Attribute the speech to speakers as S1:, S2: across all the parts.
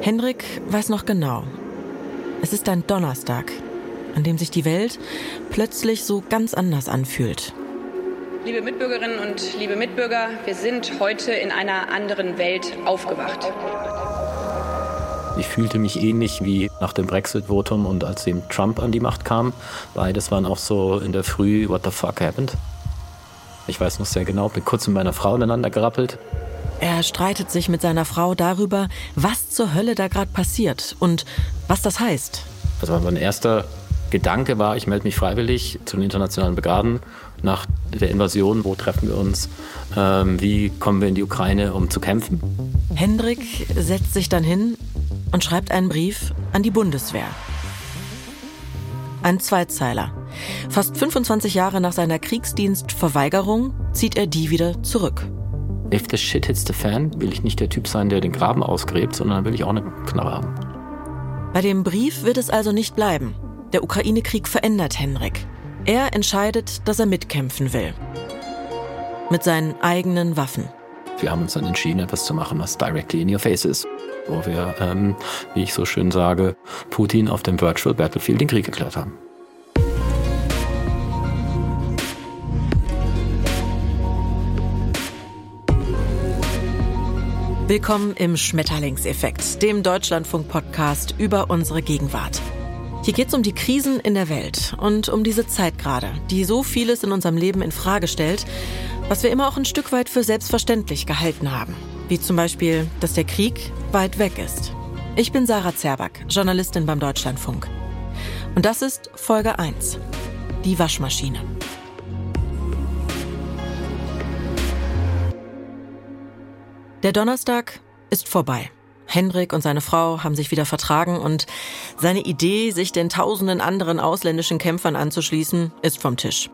S1: Hendrik weiß noch genau. Es ist ein Donnerstag, an dem sich die Welt plötzlich so ganz anders anfühlt.
S2: Liebe Mitbürgerinnen und liebe Mitbürger, wir sind heute in einer anderen Welt aufgewacht.
S3: Ich fühlte mich ähnlich wie nach dem Brexit-Votum und als eben Trump an die Macht kam. Beides waren auch so in der Früh, what the fuck happened? Ich weiß noch sehr genau, bin kurz mit meiner Frau aneinander gerappelt.
S1: Er streitet sich mit seiner Frau darüber, was zur Hölle da gerade passiert und was das heißt.
S3: Also mein erster Gedanke war, ich melde mich freiwillig zu den internationalen Brigaden nach der Invasion. Wo treffen wir uns? Ähm, wie kommen wir in die Ukraine, um zu kämpfen?
S1: Hendrik setzt sich dann hin und schreibt einen Brief an die Bundeswehr. Ein Zweizeiler. Fast 25 Jahre nach seiner Kriegsdienstverweigerung zieht er die wieder zurück.
S3: If the shit hits the fan, will ich nicht der Typ sein, der den Graben ausgräbt, sondern will ich auch eine Knarre haben.
S1: Bei dem Brief wird es also nicht bleiben. Der Ukraine-Krieg verändert Henrik. Er entscheidet, dass er mitkämpfen will. Mit seinen eigenen Waffen.
S3: Wir haben uns dann entschieden, etwas zu machen, was directly in your face ist. Wo wir, ähm, wie ich so schön sage, Putin auf dem Virtual Battlefield den Krieg erklärt haben.
S1: Willkommen im Schmetterlingseffekt, dem Deutschlandfunk-Podcast über unsere Gegenwart. Hier geht es um die Krisen in der Welt und um diese Zeit gerade, die so vieles in unserem Leben in Frage stellt, was wir immer auch ein Stück weit für selbstverständlich gehalten haben. Wie zum Beispiel, dass der Krieg weit weg ist. Ich bin Sarah Zerback, Journalistin beim Deutschlandfunk. Und das ist Folge 1. Die Waschmaschine. Der Donnerstag ist vorbei. Hendrik und seine Frau haben sich wieder vertragen und seine Idee, sich den tausenden anderen ausländischen Kämpfern anzuschließen, ist vom Tisch.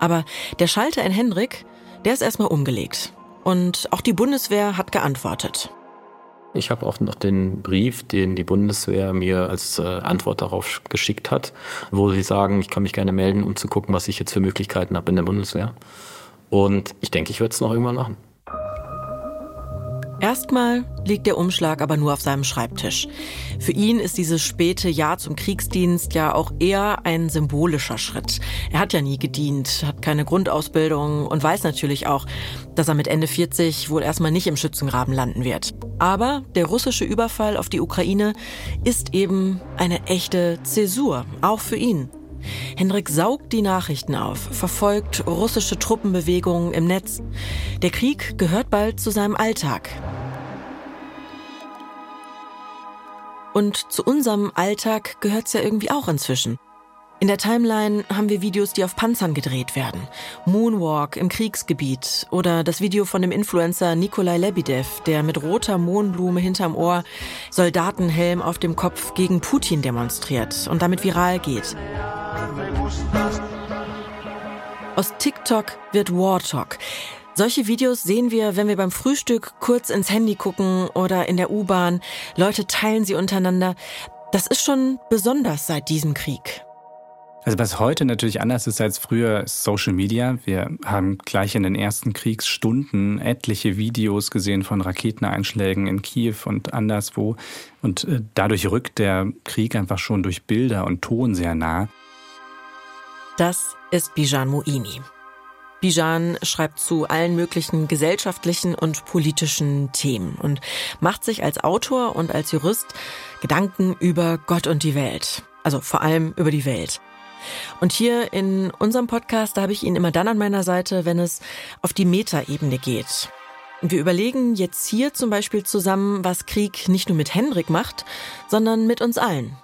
S1: Aber der Schalter in Hendrik, der ist erstmal umgelegt. Und auch die Bundeswehr hat geantwortet.
S3: Ich habe auch noch den Brief, den die Bundeswehr mir als äh, Antwort darauf geschickt hat, wo sie sagen, ich kann mich gerne melden, um zu gucken, was ich jetzt für Möglichkeiten habe in der Bundeswehr. Und ich denke, ich werde es noch irgendwann machen.
S1: Erstmal liegt der Umschlag aber nur auf seinem Schreibtisch. Für ihn ist dieses späte Ja zum Kriegsdienst ja auch eher ein symbolischer Schritt. Er hat ja nie gedient, hat keine Grundausbildung und weiß natürlich auch, dass er mit Ende 40 wohl erstmal nicht im Schützengraben landen wird. Aber der russische Überfall auf die Ukraine ist eben eine echte Zäsur, auch für ihn. Hendrik saugt die Nachrichten auf, verfolgt russische Truppenbewegungen im Netz. Der Krieg gehört bald zu seinem Alltag. Und zu unserem Alltag gehört es ja irgendwie auch inzwischen. In der Timeline haben wir Videos, die auf Panzern gedreht werden. Moonwalk im Kriegsgebiet oder das Video von dem Influencer Nikolai Lebedev, der mit roter Mohnblume hinterm Ohr, Soldatenhelm auf dem Kopf gegen Putin demonstriert und damit viral geht. Aus TikTok wird War Talk. Solche Videos sehen wir, wenn wir beim Frühstück kurz ins Handy gucken oder in der U-Bahn. Leute teilen sie untereinander. Das ist schon besonders seit diesem Krieg.
S4: Also was heute natürlich anders ist als früher, ist Social Media. Wir haben gleich in den ersten Kriegsstunden etliche Videos gesehen von Raketeneinschlägen in Kiew und anderswo. Und äh, dadurch rückt der Krieg einfach schon durch Bilder und Ton sehr nah.
S1: Das ist Bijan Moini. Bijan schreibt zu allen möglichen gesellschaftlichen und politischen Themen und macht sich als Autor und als Jurist Gedanken über Gott und die Welt. Also vor allem über die Welt. Und hier in unserem Podcast, da habe ich ihn immer dann an meiner Seite, wenn es auf die Metaebene geht. Wir überlegen jetzt hier zum Beispiel zusammen, was Krieg nicht nur mit Hendrik macht, sondern mit uns allen.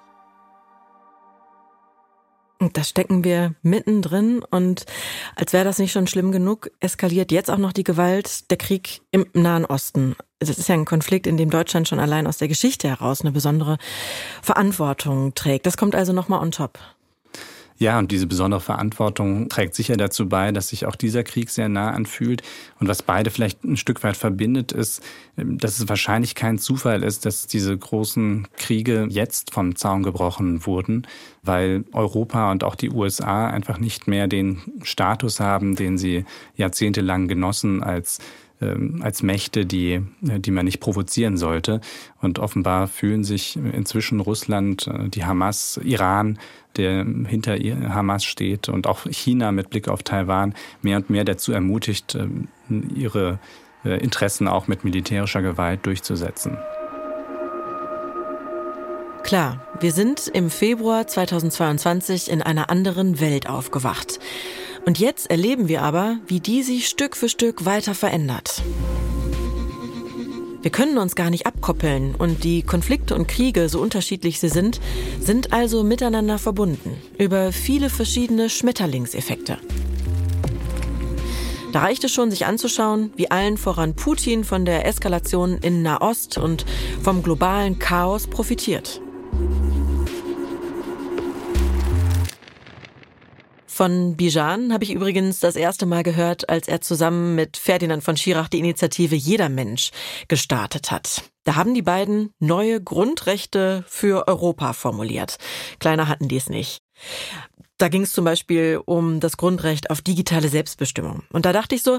S1: Da stecken wir mittendrin und als wäre das nicht schon schlimm genug, eskaliert jetzt auch noch die Gewalt, der Krieg im Nahen Osten. Das ist ja ein Konflikt, in dem Deutschland schon allein aus der Geschichte heraus eine besondere Verantwortung trägt. Das kommt also nochmal on top.
S4: Ja, und diese besondere Verantwortung trägt sicher dazu bei, dass sich auch dieser Krieg sehr nah anfühlt. Und was beide vielleicht ein Stück weit verbindet, ist, dass es wahrscheinlich kein Zufall ist, dass diese großen Kriege jetzt vom Zaun gebrochen wurden, weil Europa und auch die USA einfach nicht mehr den Status haben, den sie jahrzehntelang genossen als ähm, als Mächte, die, die man nicht provozieren sollte. Und offenbar fühlen sich inzwischen Russland, äh, die Hamas, Iran, der hinter Hamas steht und auch China mit Blick auf Taiwan mehr und mehr dazu ermutigt, ähm, ihre äh, Interessen auch mit militärischer Gewalt durchzusetzen.
S1: Klar, wir sind im Februar 2022 in einer anderen Welt aufgewacht. Und jetzt erleben wir aber, wie die sich Stück für Stück weiter verändert. Wir können uns gar nicht abkoppeln und die Konflikte und Kriege, so unterschiedlich sie sind, sind also miteinander verbunden über viele verschiedene Schmetterlingseffekte. Da reicht es schon, sich anzuschauen, wie allen voran Putin von der Eskalation in Nahost und vom globalen Chaos profitiert. Von Bijan habe ich übrigens das erste Mal gehört, als er zusammen mit Ferdinand von Schirach die Initiative Jeder Mensch gestartet hat. Da haben die beiden neue Grundrechte für Europa formuliert. Kleiner hatten die es nicht. Da ging es zum Beispiel um das Grundrecht auf digitale Selbstbestimmung. Und da dachte ich so,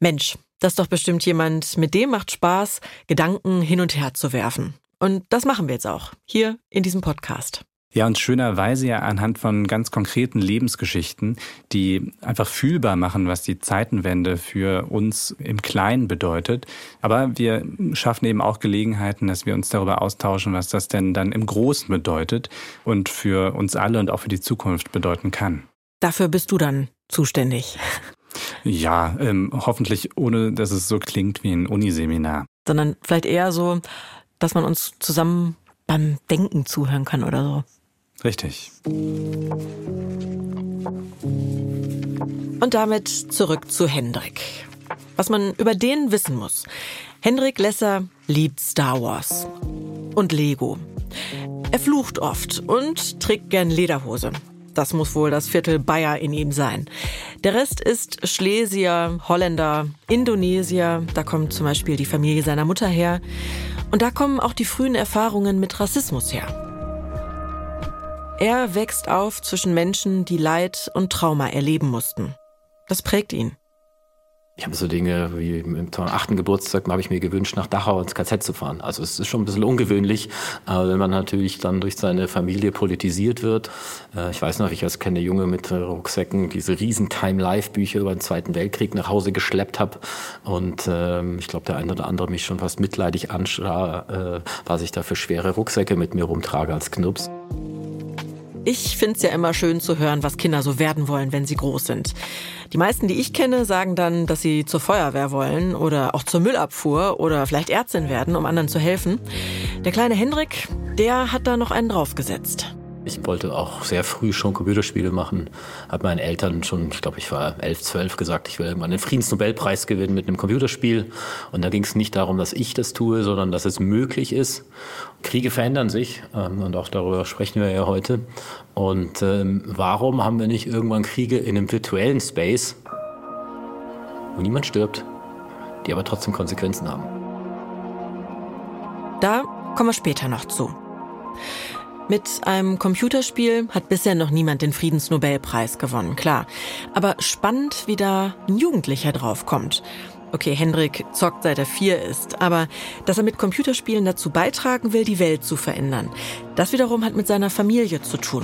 S1: Mensch, das ist doch bestimmt jemand, mit dem macht Spaß, Gedanken hin und her zu werfen. Und das machen wir jetzt auch, hier in diesem Podcast.
S4: Ja, und schönerweise ja anhand von ganz konkreten Lebensgeschichten, die einfach fühlbar machen, was die Zeitenwende für uns im Kleinen bedeutet. Aber wir schaffen eben auch Gelegenheiten, dass wir uns darüber austauschen, was das denn dann im Großen bedeutet und für uns alle und auch für die Zukunft bedeuten kann.
S1: Dafür bist du dann zuständig.
S4: Ja, ähm, hoffentlich ohne, dass es so klingt wie ein Uniseminar.
S1: Sondern vielleicht eher so, dass man uns zusammen beim Denken zuhören kann oder so.
S4: Richtig.
S1: Und damit zurück zu Hendrik. Was man über den wissen muss. Hendrik Lesser liebt Star Wars und Lego. Er flucht oft und trägt gern Lederhose. Das muss wohl das Viertel Bayer in ihm sein. Der Rest ist Schlesier, Holländer, Indonesier. Da kommt zum Beispiel die Familie seiner Mutter her. Und da kommen auch die frühen Erfahrungen mit Rassismus her. Er wächst auf zwischen Menschen, die Leid und Trauma erleben mussten. Das prägt ihn.
S3: Ich habe so Dinge wie im achten Geburtstag habe ich mir gewünscht, nach Dachau ins KZ zu fahren. Also es ist schon ein bisschen ungewöhnlich, aber wenn man natürlich dann durch seine Familie politisiert wird. Äh, ich weiß noch, ich als kleiner Junge mit Rucksäcken diese riesen Time-Life-Bücher über den Zweiten Weltkrieg nach Hause geschleppt habe. Und ähm, ich glaube, der eine oder andere mich schon fast mitleidig anschaue, äh, was ich da für schwere Rucksäcke mit mir rumtrage als Knups.
S1: Ich finde es ja immer schön zu hören, was Kinder so werden wollen, wenn sie groß sind. Die meisten, die ich kenne, sagen dann, dass sie zur Feuerwehr wollen oder auch zur Müllabfuhr oder vielleicht Ärztin werden, um anderen zu helfen. Der kleine Hendrik, der hat da noch einen draufgesetzt.
S3: Ich wollte auch sehr früh schon Computerspiele machen. Habe meinen Eltern schon, ich glaube, ich war elf, zwölf, gesagt, ich will irgendwann den Friedensnobelpreis gewinnen mit einem Computerspiel. Und da ging es nicht darum, dass ich das tue, sondern dass es möglich ist. Kriege verändern sich ähm, und auch darüber sprechen wir ja heute. Und ähm, warum haben wir nicht irgendwann Kriege in einem virtuellen Space, wo niemand stirbt, die aber trotzdem Konsequenzen haben?
S1: Da kommen wir später noch zu. Mit einem Computerspiel hat bisher noch niemand den Friedensnobelpreis gewonnen, klar. Aber spannend, wie da ein Jugendlicher draufkommt. Okay, Hendrik zockt seit er vier ist, aber dass er mit Computerspielen dazu beitragen will, die Welt zu verändern, das wiederum hat mit seiner Familie zu tun.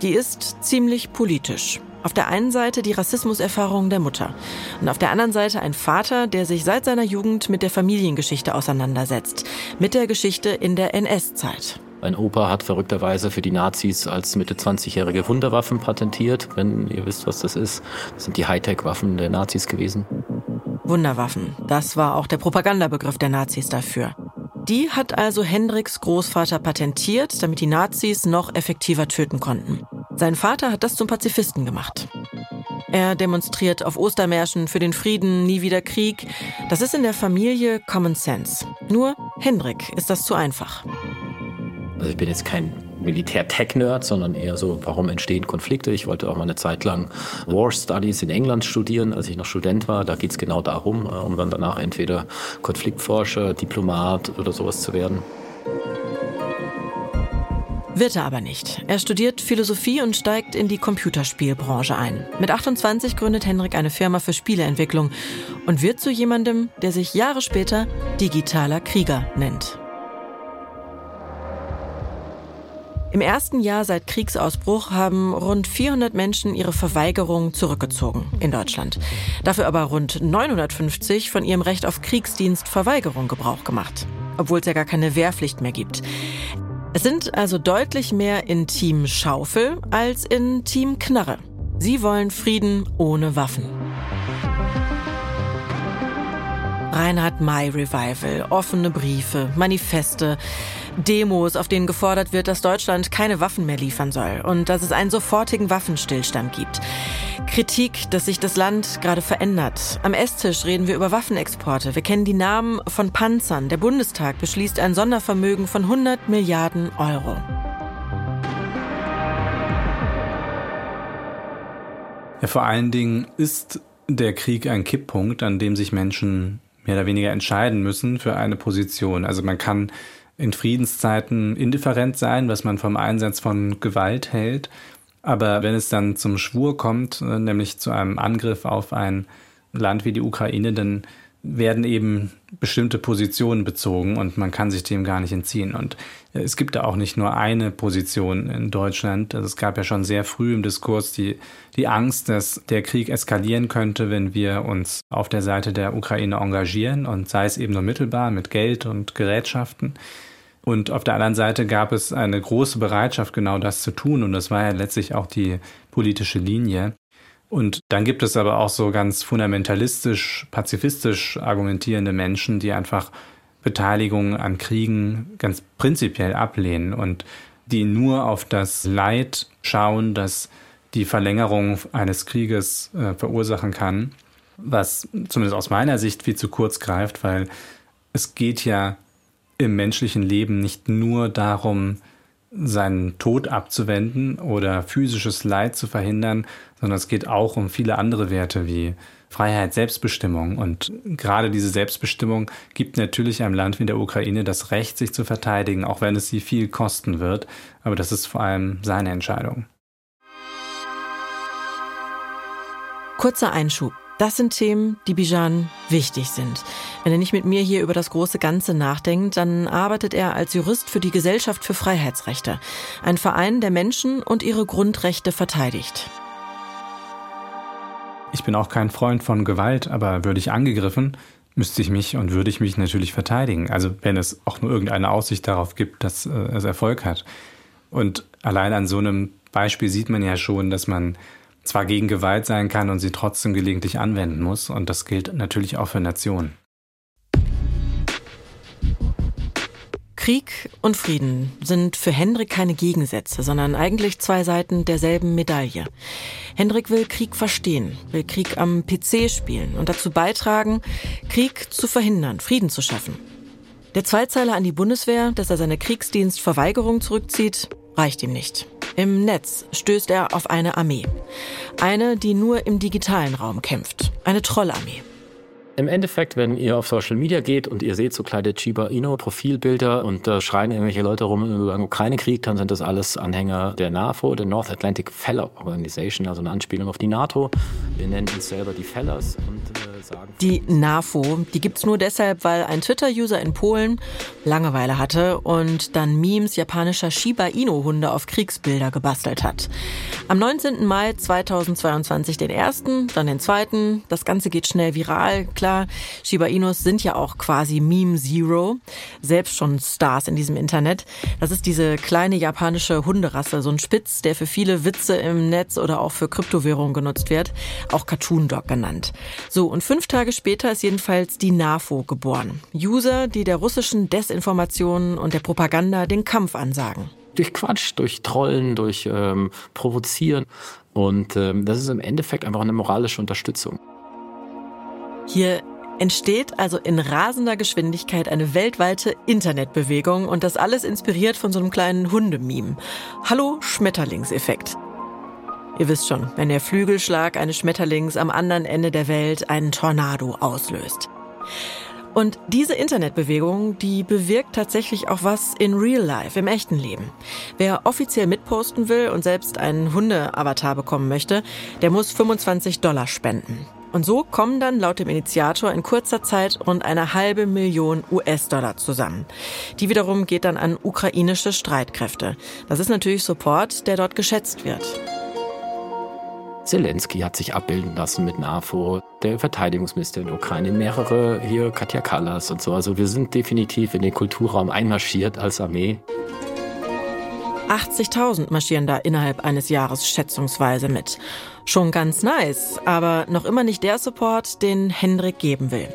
S1: Die ist ziemlich politisch. Auf der einen Seite die Rassismuserfahrungen der Mutter und auf der anderen Seite ein Vater, der sich seit seiner Jugend mit der Familiengeschichte auseinandersetzt, mit der Geschichte in der NS-Zeit.
S3: Mein Opa hat verrückterweise für die Nazis als Mitte 20-jährige Wunderwaffen patentiert, wenn ihr wisst, was das ist. Das sind die Hightech-Waffen der Nazis gewesen.
S1: Wunderwaffen, das war auch der Propagandabegriff der Nazis dafür. Die hat also Hendriks Großvater patentiert, damit die Nazis noch effektiver töten konnten. Sein Vater hat das zum Pazifisten gemacht. Er demonstriert auf Ostermärschen für den Frieden, nie wieder Krieg. Das ist in der Familie Common Sense. Nur Hendrik ist das zu einfach.
S3: Also ich bin jetzt kein Militär-Tech-Nerd, sondern eher so, warum entstehen Konflikte. Ich wollte auch mal eine Zeit lang War Studies in England studieren, als ich noch Student war. Da geht es genau darum, äh, um dann danach entweder Konfliktforscher, Diplomat oder sowas zu werden.
S1: Wird er aber nicht. Er studiert Philosophie und steigt in die Computerspielbranche ein. Mit 28 gründet Henrik eine Firma für Spieleentwicklung und wird zu jemandem, der sich Jahre später digitaler Krieger nennt. Im ersten Jahr seit Kriegsausbruch haben rund 400 Menschen ihre Verweigerung zurückgezogen in Deutschland. Dafür aber rund 950 von ihrem Recht auf Kriegsdienstverweigerung Gebrauch gemacht, obwohl es ja gar keine Wehrpflicht mehr gibt. Es sind also deutlich mehr in Team Schaufel als in Team Knarre. Sie wollen Frieden ohne Waffen. Reinhard May Revival, offene Briefe, Manifeste, Demos, auf denen gefordert wird, dass Deutschland keine Waffen mehr liefern soll und dass es einen sofortigen Waffenstillstand gibt. Kritik, dass sich das Land gerade verändert. Am Esstisch reden wir über Waffenexporte. Wir kennen die Namen von Panzern. Der Bundestag beschließt ein Sondervermögen von 100 Milliarden Euro.
S4: Ja, vor allen Dingen ist der Krieg ein Kipppunkt, an dem sich Menschen mehr oder weniger entscheiden müssen für eine Position. Also man kann in Friedenszeiten indifferent sein, was man vom Einsatz von Gewalt hält. Aber wenn es dann zum Schwur kommt, äh, nämlich zu einem Angriff auf ein Land wie die Ukraine, dann werden eben bestimmte Positionen bezogen und man kann sich dem gar nicht entziehen. Und äh, es gibt da auch nicht nur eine Position in Deutschland. Also es gab ja schon sehr früh im Diskurs die, die Angst, dass der Krieg eskalieren könnte, wenn wir uns auf der Seite der Ukraine engagieren und sei es eben nur mittelbar mit Geld und Gerätschaften. Und auf der anderen Seite gab es eine große Bereitschaft, genau das zu tun. Und das war ja letztlich auch die politische Linie. Und dann gibt es aber auch so ganz fundamentalistisch, pazifistisch argumentierende Menschen, die einfach Beteiligung an Kriegen ganz prinzipiell ablehnen und die nur auf das Leid schauen, das die Verlängerung eines Krieges äh, verursachen kann, was zumindest aus meiner Sicht viel zu kurz greift, weil es geht ja im menschlichen Leben nicht nur darum, seinen Tod abzuwenden oder physisches Leid zu verhindern, sondern es geht auch um viele andere Werte wie Freiheit, Selbstbestimmung. Und gerade diese Selbstbestimmung gibt natürlich einem Land wie der Ukraine das Recht, sich zu verteidigen, auch wenn es sie viel kosten wird. Aber das ist vor allem seine Entscheidung.
S1: Kurzer Einschub. Das sind Themen, die Bijan wichtig sind. Wenn er nicht mit mir hier über das große Ganze nachdenkt, dann arbeitet er als Jurist für die Gesellschaft für Freiheitsrechte, ein Verein, der Menschen und ihre Grundrechte verteidigt.
S4: Ich bin auch kein Freund von Gewalt, aber würde ich angegriffen, müsste ich mich und würde ich mich natürlich verteidigen. Also wenn es auch nur irgendeine Aussicht darauf gibt, dass äh, es Erfolg hat. Und allein an so einem Beispiel sieht man ja schon, dass man zwar gegen Gewalt sein kann und sie trotzdem gelegentlich anwenden muss. Und das gilt natürlich auch für Nationen.
S1: Krieg und Frieden sind für Hendrik keine Gegensätze, sondern eigentlich zwei Seiten derselben Medaille. Hendrik will Krieg verstehen, will Krieg am PC spielen und dazu beitragen, Krieg zu verhindern, Frieden zu schaffen. Der Zweizeiler an die Bundeswehr, dass er seine Kriegsdienstverweigerung zurückzieht, reicht ihm nicht. Im Netz stößt er auf eine Armee. Eine, die nur im digitalen Raum kämpft. Eine Trollarmee.
S3: Im Endeffekt, wenn ihr auf Social Media geht und ihr seht so kleine Chiba Inu Profilbilder und da schreien irgendwelche Leute rum über den Ukraine-Krieg, dann sind das alles Anhänger der NAFO, der North Atlantic Fellow Organization, also eine Anspielung auf die NATO. Wir nennen uns selber die Fellers und.
S1: Die NAFO, die gibt's nur deshalb, weil ein Twitter-User in Polen Langeweile hatte und dann Memes japanischer Shiba Inu-Hunde auf Kriegsbilder gebastelt hat. Am 19. Mai 2022 den ersten, dann den zweiten. Das Ganze geht schnell viral klar. Shiba Inus sind ja auch quasi Meme Zero. Selbst schon Stars in diesem Internet. Das ist diese kleine japanische Hunderasse, so ein Spitz, der für viele Witze im Netz oder auch für Kryptowährungen genutzt wird. Auch Cartoon Dog genannt. So, und fünf Tage später ist jedenfalls die NAFO geboren. User, die der russischen Desinformation und der Propaganda den Kampf ansagen
S3: durch Quatsch, durch Trollen, durch ähm, Provozieren. Und ähm, das ist im Endeffekt einfach eine moralische Unterstützung.
S1: Hier entsteht also in rasender Geschwindigkeit eine weltweite Internetbewegung und das alles inspiriert von so einem kleinen Hundememe. Hallo Schmetterlingseffekt. Ihr wisst schon, wenn der Flügelschlag eines Schmetterlings am anderen Ende der Welt einen Tornado auslöst. Und diese Internetbewegung, die bewirkt tatsächlich auch was in real life, im echten Leben. Wer offiziell mitposten will und selbst einen Hunde-Avatar bekommen möchte, der muss 25 Dollar spenden. Und so kommen dann laut dem Initiator in kurzer Zeit rund eine halbe Million US-Dollar zusammen. Die wiederum geht dann an ukrainische Streitkräfte. Das ist natürlich Support, der dort geschätzt wird.
S3: Zelensky hat sich abbilden lassen mit NAFO, der Verteidigungsminister in der Ukraine, mehrere hier, Katja Kallas und so. Also wir sind definitiv in den Kulturraum einmarschiert als Armee.
S1: 80.000 marschieren da innerhalb eines Jahres schätzungsweise mit. Schon ganz nice, aber noch immer nicht der Support, den Hendrik geben will.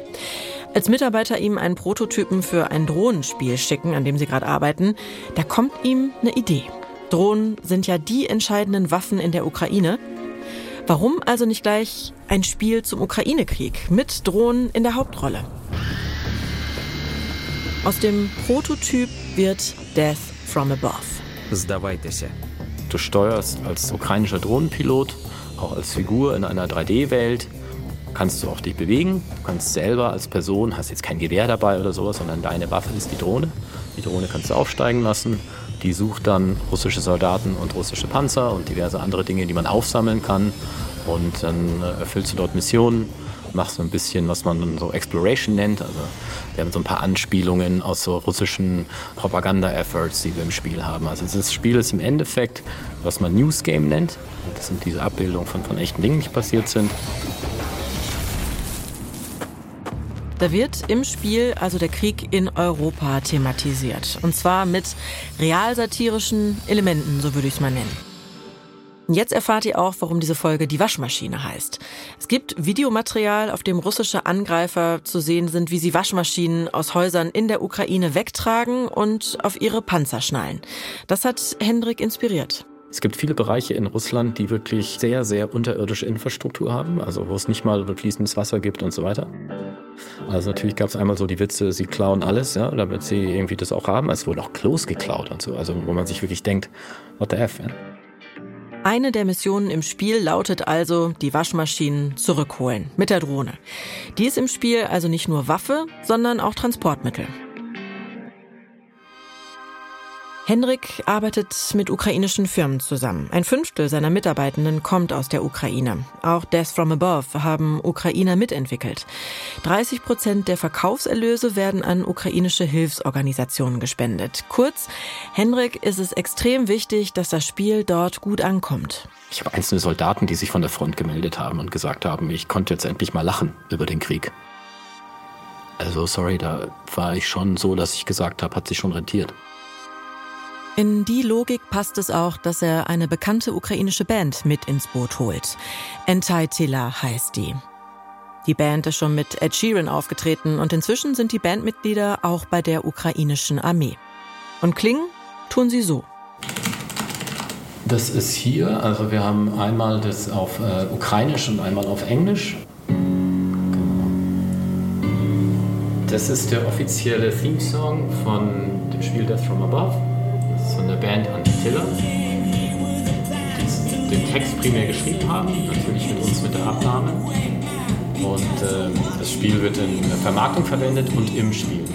S1: Als Mitarbeiter ihm einen Prototypen für ein Drohnenspiel schicken, an dem sie gerade arbeiten, da kommt ihm eine Idee. Drohnen sind ja die entscheidenden Waffen in der Ukraine. Warum also nicht gleich ein Spiel zum Ukraine-Krieg mit Drohnen in der Hauptrolle? Aus dem Prototyp wird Death from Above.
S3: Du steuerst als ukrainischer Drohnenpilot, auch als Figur in einer 3D-Welt, kannst du auch dich bewegen. Du kannst selber als Person, hast jetzt kein Gewehr dabei oder sowas, sondern deine Waffe ist die Drohne. Die Drohne kannst du aufsteigen lassen. Die sucht dann russische Soldaten und russische Panzer und diverse andere Dinge, die man aufsammeln kann. Und dann äh, erfüllst du dort Missionen, machst so ein bisschen, was man so Exploration nennt. Also wir haben so ein paar Anspielungen aus so russischen Propaganda-Efforts, die wir im Spiel haben. Also das Spiel ist im Endeffekt, was man News Game nennt. Das sind diese Abbildungen von, von echten Dingen, die passiert sind.
S1: Da wird im Spiel also der Krieg in Europa thematisiert. Und zwar mit realsatirischen Elementen, so würde ich es mal nennen. Jetzt erfahrt ihr auch, warum diese Folge die Waschmaschine heißt. Es gibt Videomaterial, auf dem russische Angreifer zu sehen sind, wie sie Waschmaschinen aus Häusern in der Ukraine wegtragen und auf ihre Panzer schnallen. Das hat Hendrik inspiriert.
S3: Es gibt viele Bereiche in Russland, die wirklich sehr, sehr unterirdische Infrastruktur haben, also wo es nicht mal fließendes Wasser gibt und so weiter. Also natürlich gab es einmal so die Witze, sie klauen alles, ja, damit sie irgendwie das auch haben. Es wurden auch Klos geklaut und so, also wo man sich wirklich denkt, what the F, ja.
S1: Eine der Missionen im Spiel lautet also, die Waschmaschinen zurückholen mit der Drohne. Die ist im Spiel also nicht nur Waffe, sondern auch Transportmittel. Henrik arbeitet mit ukrainischen Firmen zusammen. Ein Fünftel seiner Mitarbeitenden kommt aus der Ukraine. Auch Death from Above haben Ukrainer mitentwickelt. 30 Prozent der Verkaufserlöse werden an ukrainische Hilfsorganisationen gespendet. Kurz, Henrik ist es extrem wichtig, dass das Spiel dort gut ankommt.
S3: Ich habe einzelne Soldaten, die sich von der Front gemeldet haben und gesagt haben, ich konnte jetzt endlich mal lachen über den Krieg. Also sorry, da war ich schon so, dass ich gesagt habe, hat sich schon rentiert.
S1: In die Logik passt es auch, dass er eine bekannte ukrainische Band mit ins Boot holt. Entai heißt die. Die Band ist schon mit Ed Sheeran aufgetreten und inzwischen sind die Bandmitglieder auch bei der ukrainischen Armee. Und klingen tun sie so.
S3: Das ist hier, also wir haben einmal das auf äh, Ukrainisch und einmal auf Englisch. Genau. Das ist der offizielle Theme-Song von dem Spiel Death from Above von der Band Antilla, die den Text primär geschrieben haben, natürlich mit uns mit der Abnahme. Und äh, das Spiel wird in der Vermarktung verwendet und im Spiel.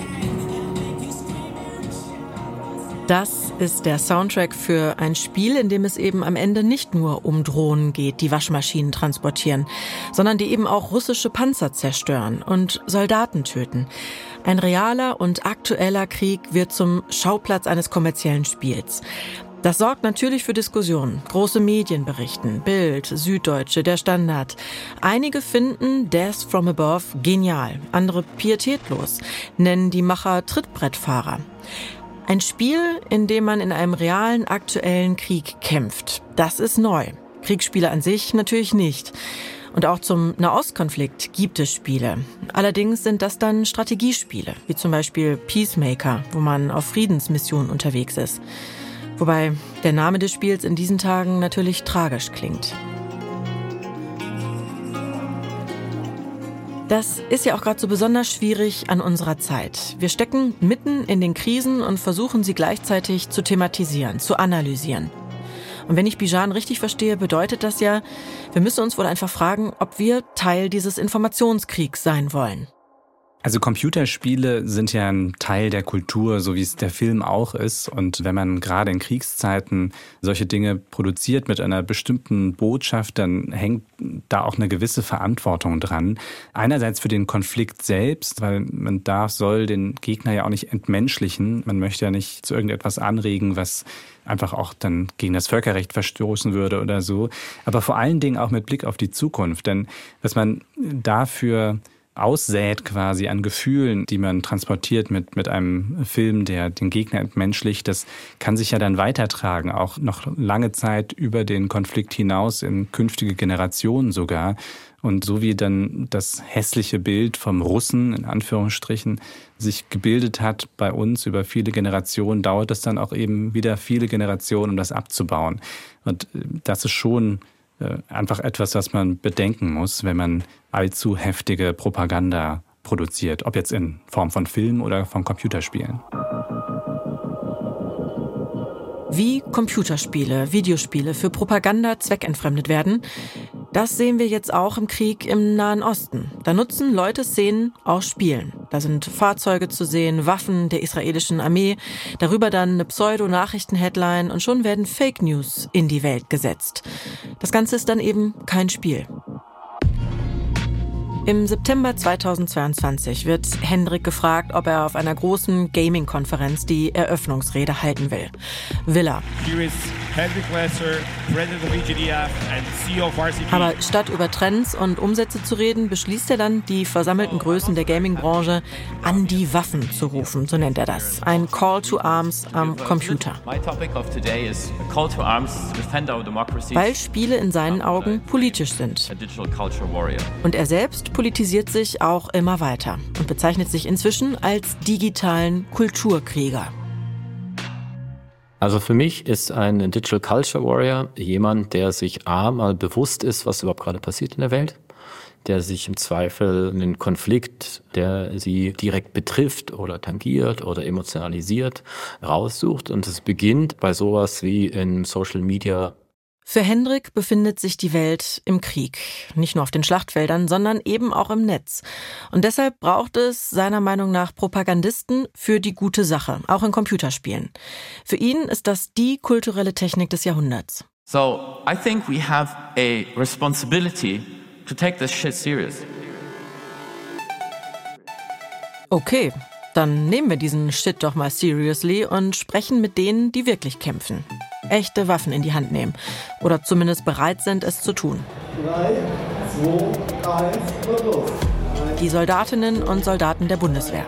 S1: Das ist der Soundtrack für ein Spiel, in dem es eben am Ende nicht nur um Drohnen geht, die Waschmaschinen transportieren, sondern die eben auch russische Panzer zerstören und Soldaten töten. Ein realer und aktueller Krieg wird zum Schauplatz eines kommerziellen Spiels. Das sorgt natürlich für Diskussionen. Große Medien berichten, Bild, Süddeutsche, der Standard. Einige finden Death from Above genial, andere pietätlos, nennen die Macher Trittbrettfahrer. Ein Spiel, in dem man in einem realen, aktuellen Krieg kämpft. Das ist neu. Kriegsspiele an sich natürlich nicht. Und auch zum Nahostkonflikt gibt es Spiele. Allerdings sind das dann Strategiespiele, wie zum Beispiel Peacemaker, wo man auf Friedensmissionen unterwegs ist. Wobei der Name des Spiels in diesen Tagen natürlich tragisch klingt. Das ist ja auch gerade so besonders schwierig an unserer Zeit. Wir stecken mitten in den Krisen und versuchen sie gleichzeitig zu thematisieren, zu analysieren. Und wenn ich Bijan richtig verstehe, bedeutet das ja, wir müssen uns wohl einfach fragen, ob wir Teil dieses Informationskriegs sein wollen.
S4: Also Computerspiele sind ja ein Teil der Kultur, so wie es der Film auch ist. Und wenn man gerade in Kriegszeiten solche Dinge produziert mit einer bestimmten Botschaft, dann hängt da auch eine gewisse Verantwortung dran. Einerseits für den Konflikt selbst, weil man darf, soll den Gegner ja auch nicht entmenschlichen. Man möchte ja nicht zu irgendetwas anregen, was einfach auch dann gegen das Völkerrecht verstoßen würde oder so. Aber vor allen Dingen auch mit Blick auf die Zukunft. Denn was man dafür aussät quasi an Gefühlen, die man transportiert mit, mit einem Film, der den Gegner entmenschlicht, das kann sich ja dann weitertragen, auch noch lange Zeit über den Konflikt hinaus in künftige Generationen sogar. Und so wie dann das hässliche Bild vom Russen, in Anführungsstrichen, sich gebildet hat bei uns über viele Generationen, dauert es dann auch eben wieder viele Generationen, um das abzubauen. Und äh, das ist schon einfach etwas, was man bedenken muss, wenn man allzu heftige Propaganda produziert, ob jetzt in Form von Film oder von Computerspielen.
S1: Wie Computerspiele, Videospiele für Propaganda zweckentfremdet werden, das sehen wir jetzt auch im Krieg im Nahen Osten. Da nutzen Leute Szenen aus Spielen. Da sind Fahrzeuge zu sehen, Waffen der israelischen Armee, darüber dann eine Pseudo-Nachrichten-Headline und schon werden Fake News in die Welt gesetzt. Das Ganze ist dann eben kein Spiel. Im September 2022 wird Hendrik gefragt, ob er auf einer großen Gaming-Konferenz die Eröffnungsrede halten will. Will er. E Aber statt über Trends und Umsätze zu reden, beschließt er dann, die versammelten Größen der Gaming-Branche an die Waffen zu rufen, so nennt er das. Ein Call to Arms am Computer. Weil Spiele in seinen Augen politisch sind. Und er selbst politisiert sich auch immer weiter und bezeichnet sich inzwischen als digitalen Kulturkrieger.
S3: Also für mich ist ein Digital Culture Warrior jemand, der sich A mal bewusst ist, was überhaupt gerade passiert in der Welt, der sich im Zweifel einen Konflikt, der sie direkt betrifft oder tangiert oder emotionalisiert, raussucht. Und es beginnt bei sowas wie in Social Media
S1: für Hendrik befindet sich die Welt im Krieg. Nicht nur auf den Schlachtfeldern, sondern eben auch im Netz. Und deshalb braucht es seiner Meinung nach Propagandisten für die gute Sache, auch in Computerspielen. Für ihn ist das die kulturelle Technik des Jahrhunderts.
S5: So, I think we have a responsibility to take this shit serious.
S1: Okay, dann nehmen wir diesen Shit doch mal seriously und sprechen mit denen, die wirklich kämpfen echte Waffen in die Hand nehmen. Oder zumindest bereit sind, es zu tun. Drei, zwei, eins los. Die Soldatinnen und Soldaten der Bundeswehr.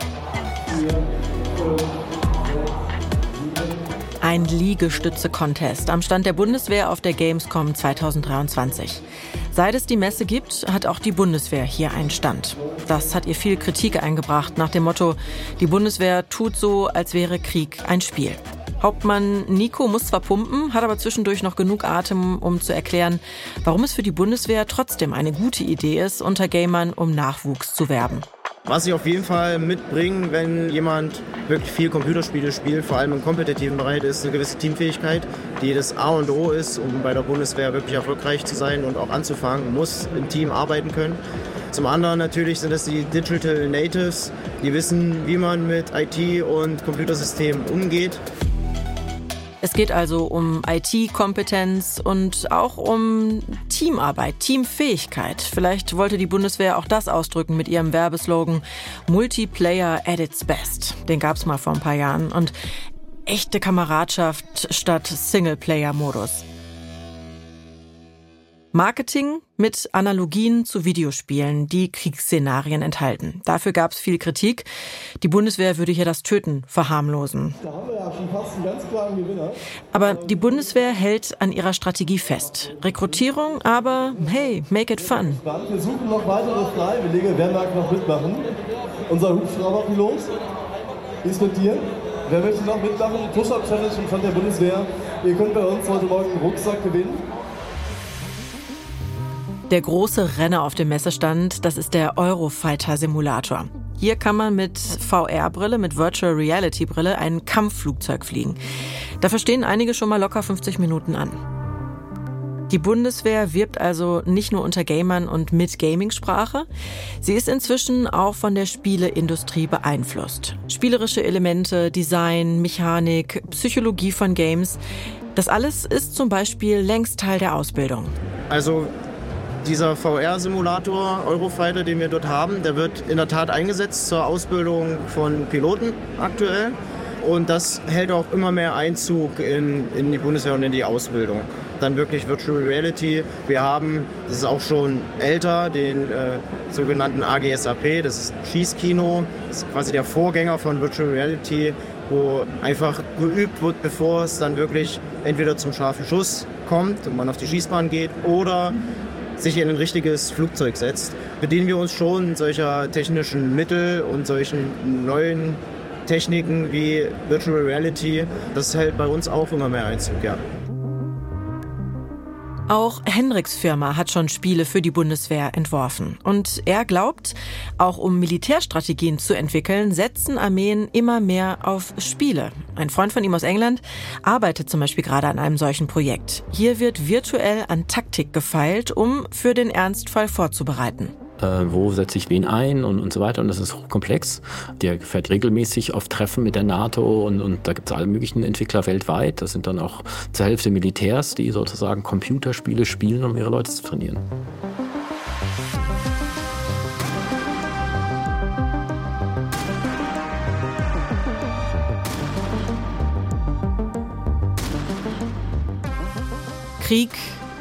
S1: Ein Liegestütze-Contest am Stand der Bundeswehr auf der Gamescom 2023. Seit es die Messe gibt, hat auch die Bundeswehr hier einen Stand. Das hat ihr viel Kritik eingebracht nach dem Motto, die Bundeswehr tut so, als wäre Krieg ein Spiel. Hauptmann Nico muss zwar pumpen, hat aber zwischendurch noch genug Atem, um zu erklären, warum es für die Bundeswehr trotzdem eine gute Idee ist, unter Gamern um Nachwuchs zu werben.
S6: Was ich auf jeden Fall mitbringe, wenn jemand wirklich viel Computerspiele spielt, vor allem im kompetitiven Bereich, ist eine gewisse Teamfähigkeit, die das A und O ist, um bei der Bundeswehr wirklich erfolgreich zu sein und auch anzufangen, muss im Team arbeiten können. Zum anderen natürlich sind es die Digital Natives, die wissen, wie man mit IT und Computersystemen umgeht.
S1: Es geht also um IT-Kompetenz und auch um Teamarbeit, Teamfähigkeit. Vielleicht wollte die Bundeswehr auch das ausdrücken mit ihrem Werbeslogan Multiplayer at its best. Den gab es mal vor ein paar Jahren. Und echte Kameradschaft statt Singleplayer-Modus. Marketing mit Analogien zu Videospielen, die Kriegsszenarien enthalten. Dafür gab es viel Kritik. Die Bundeswehr würde hier das Töten verharmlosen. Da haben wir ja schon fast einen ganz klaren Gewinner. Aber die Bundeswehr hält an ihrer Strategie fest. Rekrutierung, aber hey, make it fun.
S7: Wir suchen noch weitere Freiwillige. Wer mag noch mitmachen? Unser Hubschrauberpilot ist mit dir. Wer möchte noch mitmachen? Push-Up-Challenge von der Bundeswehr. Ihr könnt bei uns heute Morgen einen Rucksack gewinnen.
S1: Der große Renner auf dem Messestand, das ist der Eurofighter Simulator. Hier kann man mit VR-Brille, mit Virtual Reality-Brille ein Kampfflugzeug fliegen. Da verstehen einige schon mal locker 50 Minuten an. Die Bundeswehr wirbt also nicht nur unter Gamern und mit Gamingsprache. Sie ist inzwischen auch von der Spieleindustrie beeinflusst. Spielerische Elemente, Design, Mechanik, Psychologie von Games. Das alles ist zum Beispiel längst Teil der Ausbildung.
S6: Also dieser VR-Simulator Eurofighter, den wir dort haben, der wird in der Tat eingesetzt zur Ausbildung von Piloten aktuell. Und das hält auch immer mehr Einzug in, in die Bundeswehr und in die Ausbildung. Dann wirklich Virtual Reality. Wir haben, das ist auch schon älter, den äh, sogenannten AGSAP, das ist Schießkino. Das ist quasi der Vorgänger von Virtual Reality, wo einfach geübt wird, bevor es dann wirklich entweder zum scharfen Schuss kommt und man auf die Schießbahn geht oder sich in ein richtiges Flugzeug setzt, bedienen wir uns schon solcher technischen Mittel und solchen neuen Techniken wie Virtual Reality. Das hält bei uns auch immer mehr Einzug, ja.
S1: Auch Henriks Firma hat schon Spiele für die Bundeswehr entworfen. Und er glaubt, auch um Militärstrategien zu entwickeln, setzen Armeen immer mehr auf Spiele. Ein Freund von ihm aus England arbeitet zum Beispiel gerade an einem solchen Projekt. Hier wird virtuell an Taktik gefeilt, um für den Ernstfall vorzubereiten
S3: äh, wo setze ich wen ein und, und so weiter. Und das ist hochkomplex. Der fährt regelmäßig auf Treffen mit der NATO und, und da gibt es alle möglichen Entwickler weltweit. Das sind dann auch zur Hälfte Militärs, die sozusagen Computerspiele spielen, um ihre Leute zu trainieren.
S1: Krieg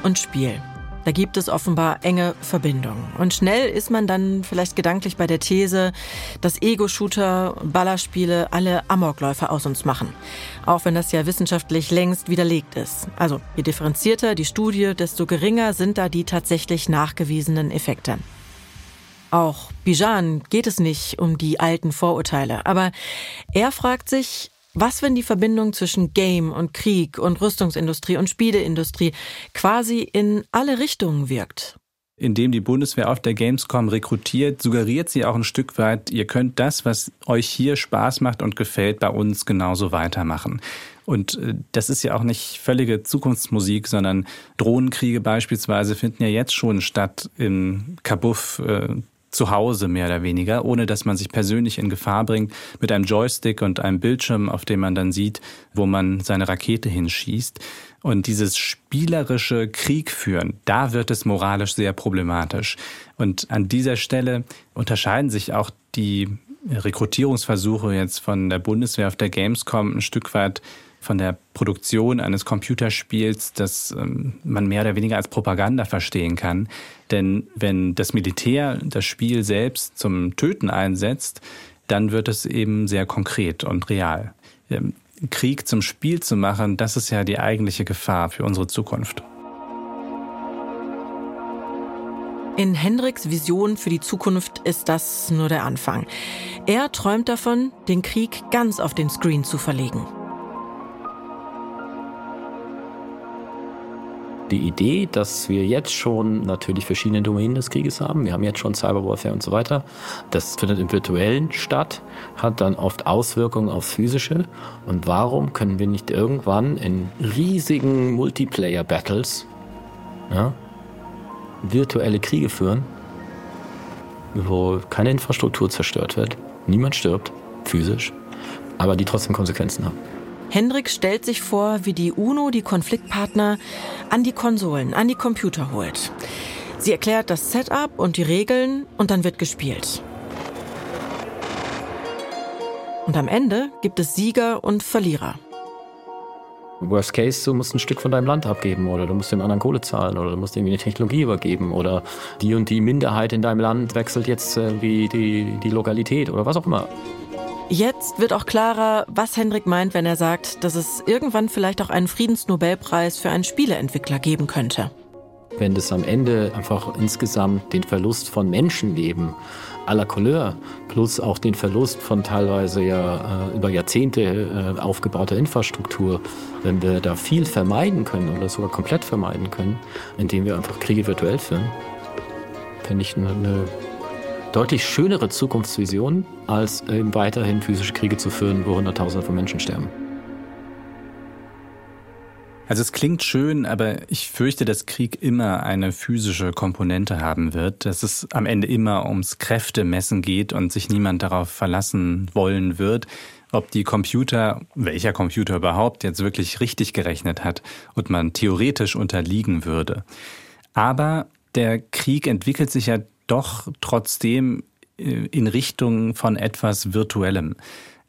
S1: und Spiel. Da gibt es offenbar enge Verbindungen. Und schnell ist man dann vielleicht gedanklich bei der These, dass Ego-Shooter, Ballerspiele alle Amokläufer aus uns machen. Auch wenn das ja wissenschaftlich längst widerlegt ist. Also je differenzierter die Studie, desto geringer sind da die tatsächlich nachgewiesenen Effekte. Auch Bijan geht es nicht um die alten Vorurteile. Aber er fragt sich, was, wenn die Verbindung zwischen Game und Krieg und Rüstungsindustrie und Spieleindustrie quasi in alle Richtungen wirkt?
S4: Indem die Bundeswehr auf der Gamescom rekrutiert, suggeriert sie auch ein Stück weit, ihr könnt das, was euch hier Spaß macht und gefällt, bei uns genauso weitermachen. Und äh, das ist ja auch nicht völlige Zukunftsmusik, sondern Drohnenkriege beispielsweise finden ja jetzt schon statt in Kabuff, äh, zu Hause mehr oder weniger, ohne dass man sich persönlich in Gefahr bringt, mit einem Joystick und einem Bildschirm, auf dem man dann sieht, wo man seine Rakete hinschießt. Und dieses spielerische Krieg führen, da wird es moralisch sehr problematisch. Und an dieser Stelle unterscheiden sich auch die Rekrutierungsversuche jetzt von der Bundeswehr auf der Gamescom ein Stück weit von der Produktion eines Computerspiels, das ähm, man mehr oder weniger als Propaganda verstehen kann. Denn wenn das Militär das Spiel selbst zum Töten einsetzt, dann wird es eben sehr konkret und real. Ähm, Krieg zum Spiel zu machen, das ist ja die eigentliche Gefahr für unsere Zukunft.
S1: In Hendricks Vision für die Zukunft ist das nur der Anfang. Er träumt davon, den Krieg ganz auf den Screen zu verlegen.
S3: Die Idee, dass wir jetzt schon natürlich verschiedene Domänen des Krieges haben. Wir haben jetzt schon Cyberwarfare und so weiter. Das findet im Virtuellen statt, hat dann oft Auswirkungen aufs Physische. Und warum können wir nicht irgendwann in riesigen Multiplayer-Battles ja, virtuelle Kriege führen, wo keine Infrastruktur zerstört wird, niemand stirbt, physisch, aber die trotzdem Konsequenzen haben?
S1: Hendrik stellt sich vor, wie die UNO die Konfliktpartner an die Konsolen, an die Computer holt. Sie erklärt das Setup und die Regeln und dann wird gespielt. Und am Ende gibt es Sieger und Verlierer.
S3: Worst case, du musst ein Stück von deinem Land abgeben oder du musst den anderen Kohle zahlen oder du musst irgendwie eine Technologie übergeben oder die und die Minderheit in deinem Land wechselt jetzt irgendwie die, die Lokalität oder was auch immer.
S1: Jetzt wird auch klarer, was Hendrik meint, wenn er sagt, dass es irgendwann vielleicht auch einen Friedensnobelpreis für einen Spieleentwickler geben könnte.
S3: Wenn das am Ende einfach insgesamt den Verlust von Menschenleben à la Couleur plus auch den Verlust von teilweise ja äh, über Jahrzehnte äh, aufgebauter Infrastruktur, wenn wir da viel vermeiden können oder sogar komplett vermeiden können, indem wir einfach Kriege virtuell führen, finde ich eine, eine deutlich schönere Zukunftsvision, als eben weiterhin physische Kriege zu führen, wo Hunderttausende von Menschen sterben.
S4: Also es klingt schön, aber ich fürchte, dass Krieg immer eine physische Komponente haben wird, dass es am Ende immer ums Kräftemessen geht und sich niemand darauf verlassen wollen wird, ob die Computer, welcher Computer überhaupt jetzt wirklich richtig gerechnet hat und man theoretisch unterliegen würde. Aber der Krieg entwickelt sich ja doch trotzdem äh, in Richtung von etwas Virtuellem.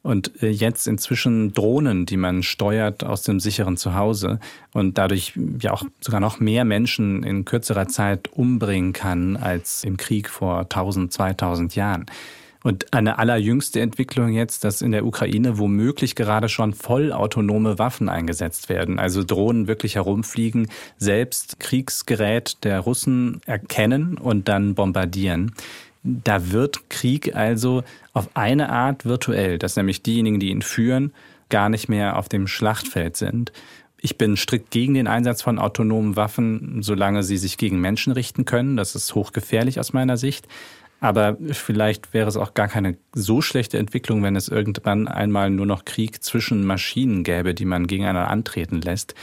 S4: Und äh, jetzt inzwischen Drohnen, die man steuert aus dem sicheren Zuhause und dadurch ja auch sogar noch mehr Menschen in kürzerer Zeit umbringen kann als im Krieg vor 1000, 2000 Jahren. Und eine allerjüngste Entwicklung jetzt, dass in der Ukraine womöglich gerade schon vollautonome Waffen eingesetzt werden. Also Drohnen wirklich herumfliegen, selbst Kriegsgerät der Russen erkennen und dann bombardieren. Da wird Krieg also auf eine Art virtuell, dass nämlich diejenigen, die ihn führen, gar nicht mehr auf dem Schlachtfeld sind. Ich bin strikt gegen den Einsatz von autonomen Waffen, solange sie sich gegen Menschen richten können. Das ist hochgefährlich aus meiner Sicht. Aber vielleicht wäre es auch gar keine so schlechte Entwicklung, wenn es irgendwann einmal nur noch Krieg zwischen Maschinen gäbe, die man gegeneinander antreten lässt.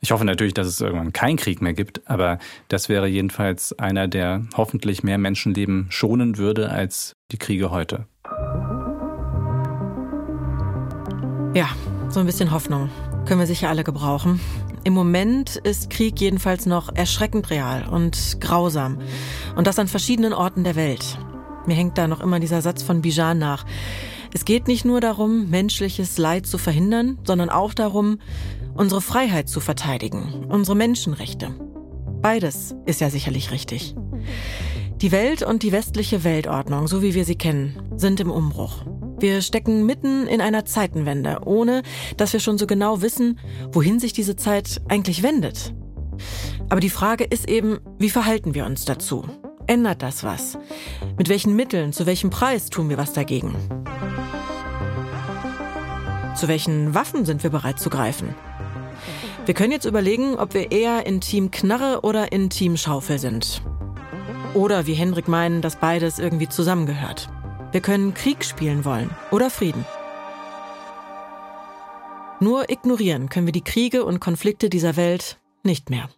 S4: Ich hoffe natürlich, dass es irgendwann keinen Krieg mehr gibt, aber das wäre jedenfalls einer, der hoffentlich mehr Menschenleben schonen würde als die Kriege heute.
S1: Ja, so ein bisschen Hoffnung können wir sicher alle gebrauchen. Im Moment ist Krieg jedenfalls noch erschreckend real und grausam. Und das an verschiedenen Orten der Welt. Mir hängt da noch immer dieser Satz von Bijan nach. Es geht nicht nur darum, menschliches Leid zu verhindern, sondern auch darum, unsere Freiheit zu verteidigen, unsere Menschenrechte. Beides ist ja sicherlich richtig. Die Welt und die westliche Weltordnung, so wie wir sie kennen, sind im Umbruch. Wir stecken mitten in einer Zeitenwende, ohne dass wir schon so genau wissen, wohin sich diese Zeit eigentlich wendet. Aber die Frage ist eben, wie verhalten wir uns dazu? Ändert das was? Mit welchen Mitteln, zu welchem Preis tun wir was dagegen? Zu welchen Waffen sind wir bereit zu greifen? Wir können jetzt überlegen, ob wir eher in Team Knarre oder in Team Schaufel sind. Oder wie Hendrik meinen, dass beides irgendwie zusammengehört. Wir können Krieg spielen wollen oder Frieden. Nur ignorieren können wir die Kriege und Konflikte dieser Welt nicht mehr.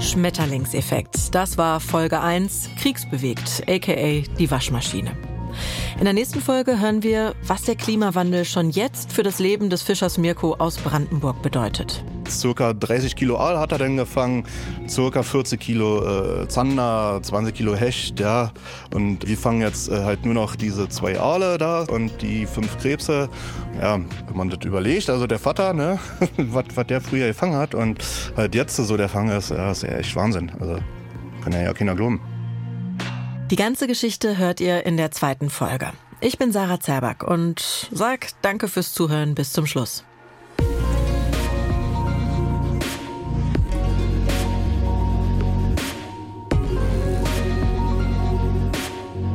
S1: Schmetterlingseffekt. Das war Folge 1, Kriegsbewegt, aka die Waschmaschine. In der nächsten Folge hören wir, was der Klimawandel schon jetzt für das Leben des Fischers Mirko aus Brandenburg bedeutet.
S8: Circa 30 Kilo Aal hat er dann gefangen, circa 40 Kilo äh, Zander, 20 Kilo Hecht, ja. Und wir fangen jetzt äh, halt nur noch diese zwei Aale da und die fünf Krebse. Ja, wenn man das überlegt, also der Vater, ne, was der früher gefangen hat und halt jetzt so der Fang ist, ja, ist ja echt Wahnsinn. Also kann ja keiner glauben.
S1: Die ganze Geschichte hört ihr in der zweiten Folge. Ich bin Sarah Zerback und sag danke fürs Zuhören bis zum Schluss.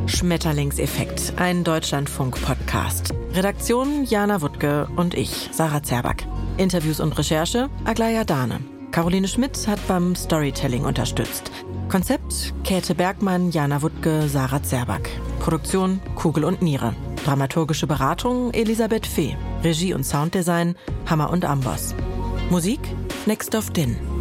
S1: Schmetterlingseffekt, ein Deutschlandfunk-Podcast. Redaktion Jana Wuttke und ich, Sarah Zerback. Interviews und Recherche Aglaya Dahne. Caroline Schmidt hat beim Storytelling unterstützt. Konzept Käthe Bergmann, Jana Wuttke, Sarah Zerback. Produktion Kugel und Niere. Dramaturgische Beratung Elisabeth Fee. Regie und Sounddesign Hammer und Amboss. Musik Next of Din.